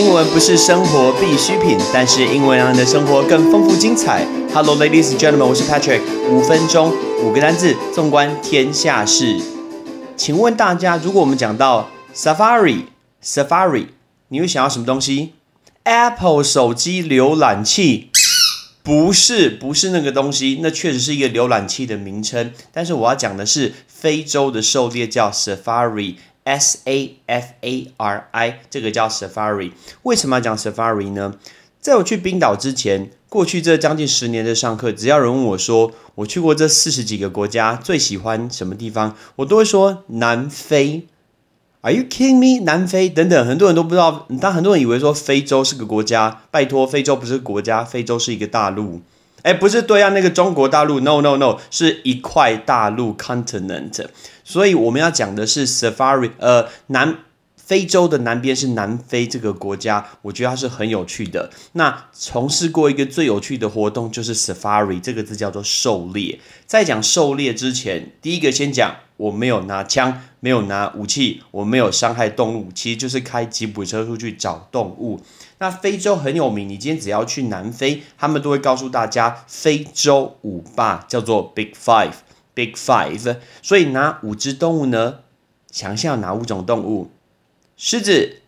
英文不是生活必需品，但是英文让你的生活更丰富精彩。Hello, ladies and gentlemen，我是 Patrick。五分钟五个单字，纵观天下事。请问大家，如果我们讲到 Safari，Safari，你会想要什么东西？Apple 手机浏览器？不是，不是那个东西。那确实是一个浏览器的名称，但是我要讲的是非洲的狩猎叫 Safari。S A F A R I，这个叫 Safari。为什么要讲 Safari 呢？在我去冰岛之前，过去这将近十年的上课，只要人问我说我去过这四十几个国家，最喜欢什么地方，我都会说南非。Are you kidding me？南非等等，很多人都不知道。但很多人以为说非洲是个国家，拜托，非洲不是国家，非洲是一个大陆。哎，不是对啊，那个中国大陆，no no no，是一块大陆 continent。所以我们要讲的是 safari，呃，南非洲的南边是南非这个国家，我觉得它是很有趣的。那从事过一个最有趣的活动就是 safari，这个字叫做狩猎。在讲狩猎之前，第一个先讲我没有拿枪，没有拿武器，我没有伤害动物，其实就是开吉普车出去找动物。那非洲很有名，你今天只要去南非，他们都会告诉大家非洲五霸叫做 Big Five，Big Five。所以哪五只动物呢？想象哪五种动物？狮子、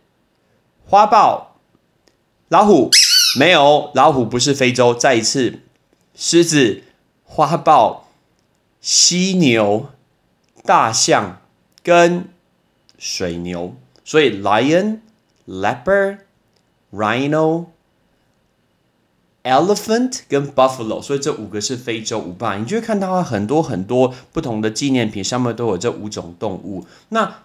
花豹、老虎？没有，老虎不是非洲。再一次，狮子、花豹、犀牛、大象跟水牛。所以 Lion、Leopard。Rhino, elephant 跟 buffalo，所以这五个是非洲五霸。你就会看到很多很多不同的纪念品上面都有这五种动物。那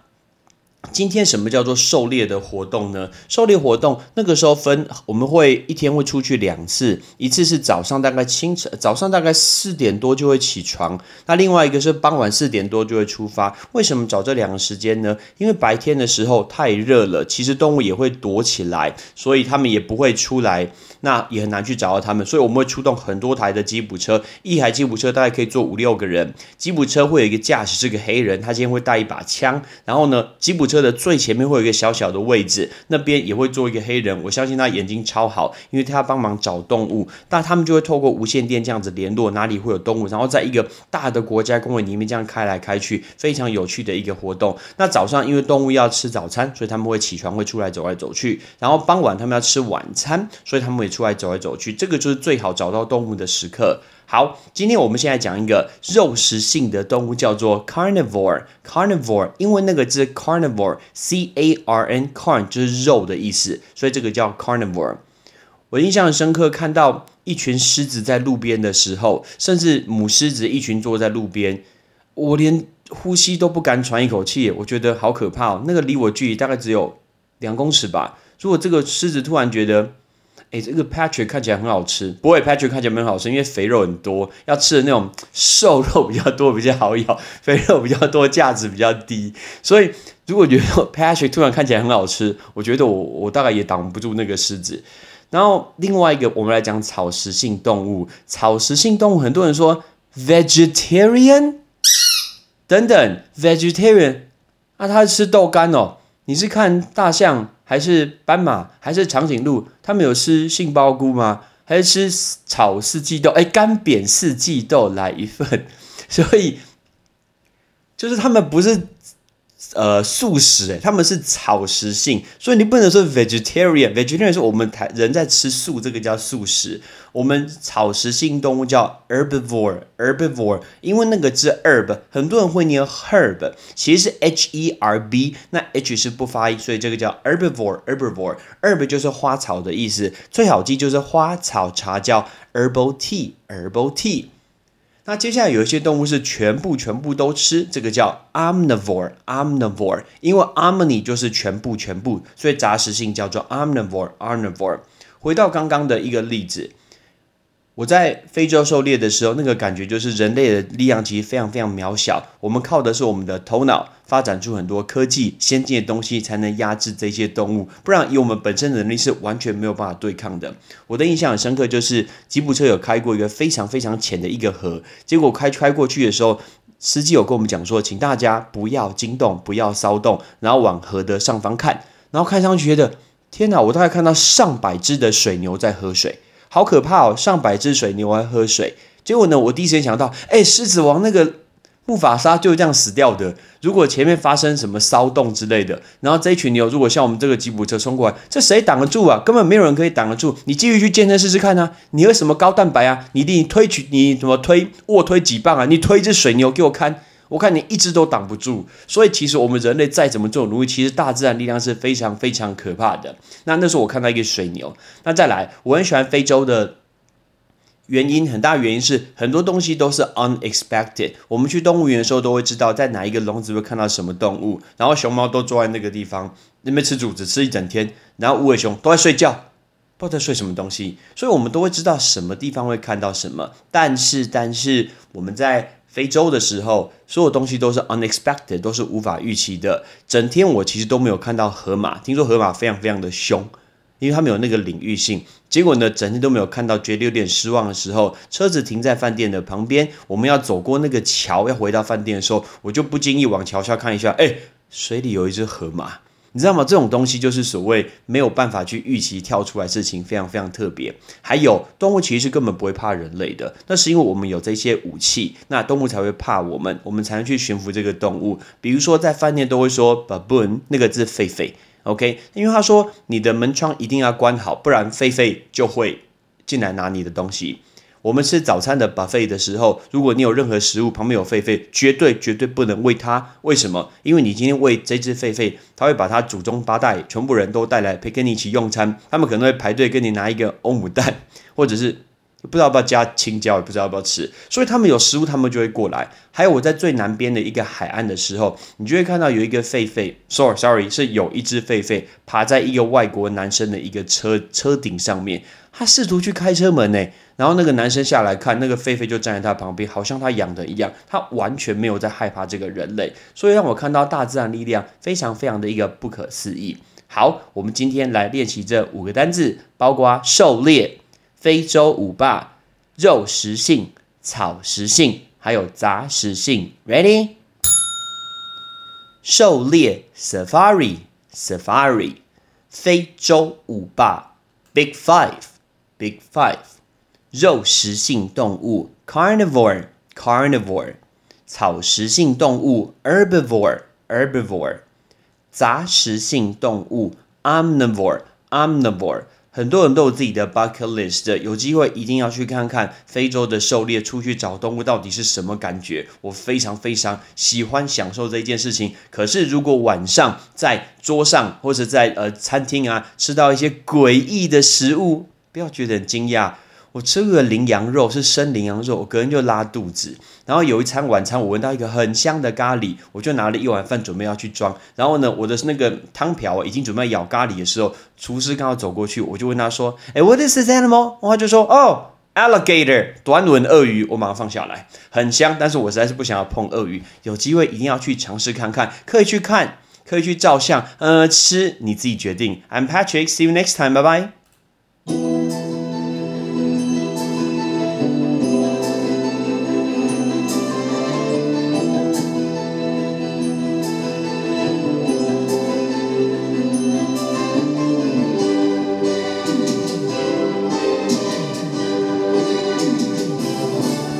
今天什么叫做狩猎的活动呢？狩猎活动那个时候分，我们会一天会出去两次，一次是早上大概清晨，早上大概四点多就会起床，那另外一个是傍晚四点多就会出发。为什么找这两个时间呢？因为白天的时候太热了，其实动物也会躲起来，所以他们也不会出来。那也很难去找到他们，所以我们会出动很多台的吉普车，一台吉普车大概可以坐五六个人。吉普车会有一个驾驶是个黑人，他今天会带一把枪。然后呢，吉普车的最前面会有一个小小的位置，那边也会坐一个黑人。我相信他眼睛超好，因为他要帮忙找动物。那他们就会透过无线电这样子联络哪里会有动物，然后在一个大的国家公园里面这样开来开去，非常有趣的一个活动。那早上因为动物要吃早餐，所以他们会起床会出来走来走去。然后傍晚他们要吃晚餐，所以他们会。出来走来走去，这个就是最好找到动物的时刻。好，今天我们现在讲一个肉食性的动物，叫做 carnivore。carnivore，因为那个字 carnivore，c a r n，carn 就是肉的意思，所以这个叫 carnivore。我印象很深刻，看到一群狮子在路边的时候，甚至母狮子一群坐在路边，我连呼吸都不敢喘一口气，我觉得好可怕哦。那个离我距离大概只有两公尺吧。如果这个狮子突然觉得，哎，这个 Patrick 看起来很好吃，不会 Patrick 看起来很好吃，因为肥肉很多，要吃的那种瘦肉比较多比较好咬，肥肉比较多价值比较低。所以如果觉得 Patrick 突然看起来很好吃，我觉得我我大概也挡不住那个狮子。然后另外一个，我们来讲草食性动物。草食性动物，很多人说 vegetarian 等等 vegetarian，那他是吃豆干哦。你是看大象？还是斑马，还是长颈鹿？他们有吃杏鲍菇吗？还是吃炒四季豆？哎，干煸四季豆来一份。所以，就是他们不是。呃，素食诶，他们是草食性，所以你不能说 vegetarian。vegetarian 是我们台人在吃素，这个叫素食。我们草食性动物叫 herbivore，herbivore，因为那个字 herb，很多人会念 herb，其实是 h e r b，那 h 是不发音，所以这个叫 herbivore，herbivore，herb 就是花草的意思，最好记就是花草茶叫 herbal tea，herbal tea。那接下来有一些动物是全部全部都吃，这个叫 omnivore，omnivore，因为 omni 就是全部全部，所以杂食性叫做 omnivore，omnivore。回到刚刚的一个例子。我在非洲狩猎的时候，那个感觉就是人类的力量其实非常非常渺小。我们靠的是我们的头脑，发展出很多科技先进的东西，才能压制这些动物。不然以我们本身的能力是完全没有办法对抗的。我的印象很深刻，就是吉普车有开过一个非常非常浅的一个河，结果开开过去的时候，司机有跟我们讲说，请大家不要惊动，不要骚动，然后往河的上方看，然后看上去觉得。天哪！我大概看到上百只的水牛在喝水，好可怕哦！上百只水牛来喝水。结果呢，我第一时间想到，哎，狮子王那个木法沙就这样死掉的。如果前面发生什么骚动之类的，然后这一群牛如果像我们这个吉普车冲过来，这谁挡得住啊？根本没有人可以挡得住。你继续去健身试试看啊！你喝什么高蛋白啊？你你推举你怎么推卧推几磅啊？你推一只水牛给我看，我看你一直都挡不住。所以其实我们人类再怎么做努力，其实大自然力量是非常非常可怕的。那那时候我看到一个水牛，那再来，我很喜欢非洲的。原因很大，原因是很多东西都是 unexpected。我们去动物园的时候，都会知道在哪一个笼子会看到什么动物。然后熊猫都坐在那个地方，那边吃竹子吃一整天。然后无尾熊都在睡觉，不知道在睡什么东西。所以我们都会知道什么地方会看到什么。但是，但是我们在非洲的时候，所有东西都是 unexpected，都是无法预期的。整天我其实都没有看到河马，听说河马非常非常的凶。因为他们有那个领域性，结果呢，整天都没有看到，觉得有点失望的时候，车子停在饭店的旁边，我们要走过那个桥，要回到饭店的时候，我就不经意往桥下看一下，哎，水里有一只河马，你知道吗？这种东西就是所谓没有办法去预期跳出来事情，非常非常特别。还有动物其实是根本不会怕人类的，那是因为我们有这些武器，那动物才会怕我们，我们才能去驯服这个动物。比如说在饭店都会说 baboon 那个字，狒狒。OK，因为他说你的门窗一定要关好，不然狒狒就会进来拿你的东西。我们吃早餐的 buffet 的时候，如果你有任何食物旁边有狒狒，绝对绝对不能喂它。为什么？因为你今天喂这只狒狒，它会把它祖宗八代全部人都带来陪跟你一起用餐，他们可能会排队跟你拿一个欧姆蛋，或者是。不知道要不要加青椒，也不知道要不要吃，所以他们有食物，他们就会过来。还有我在最南边的一个海岸的时候，你就会看到有一个狒狒，sorry，sorry，是有一只狒狒爬在一个外国男生的一个车车顶上面，他试图去开车门呢。然后那个男生下来看，那个狒狒就站在他旁边，好像他养的一样，他完全没有在害怕这个人类，所以让我看到大自然力量非常非常的一个不可思议。好，我们今天来练习这五个单字，包括狩猎。非洲五霸，肉食性、草食性，还有杂食性。Ready？狩猎 （Safari），Safari。非洲五霸 （Big Five），Big Five。肉食性动物 （Carnivore），Carnivore。草食性动物 （Herbivore），Herbivore。杂食性动物 （Omnivore），Omnivore。很多人都有自己的 bucket list，有机会一定要去看看非洲的狩猎，出去找动物到底是什么感觉。我非常非常喜欢享受这件事情。可是如果晚上在桌上或者在呃餐厅啊吃到一些诡异的食物，不要觉得很惊讶。我吃个羚羊肉是生羚羊肉，我隔天就拉肚子。然后有一餐晚餐，我闻到一个很香的咖喱，我就拿了一碗饭准备要去装。然后呢，我的那个汤瓢已经准备舀咖喱的时候，厨师刚好走过去，我就问他说：“哎，What is this animal？” 他就说：“哦，alligator，短吻鳄鱼。”我马上放下来，很香，但是我实在是不想要碰鳄鱼。有机会一定要去尝试看看，可以去看，可以去照相，呃，吃你自己决定。I'm Patrick，see you next time，拜拜。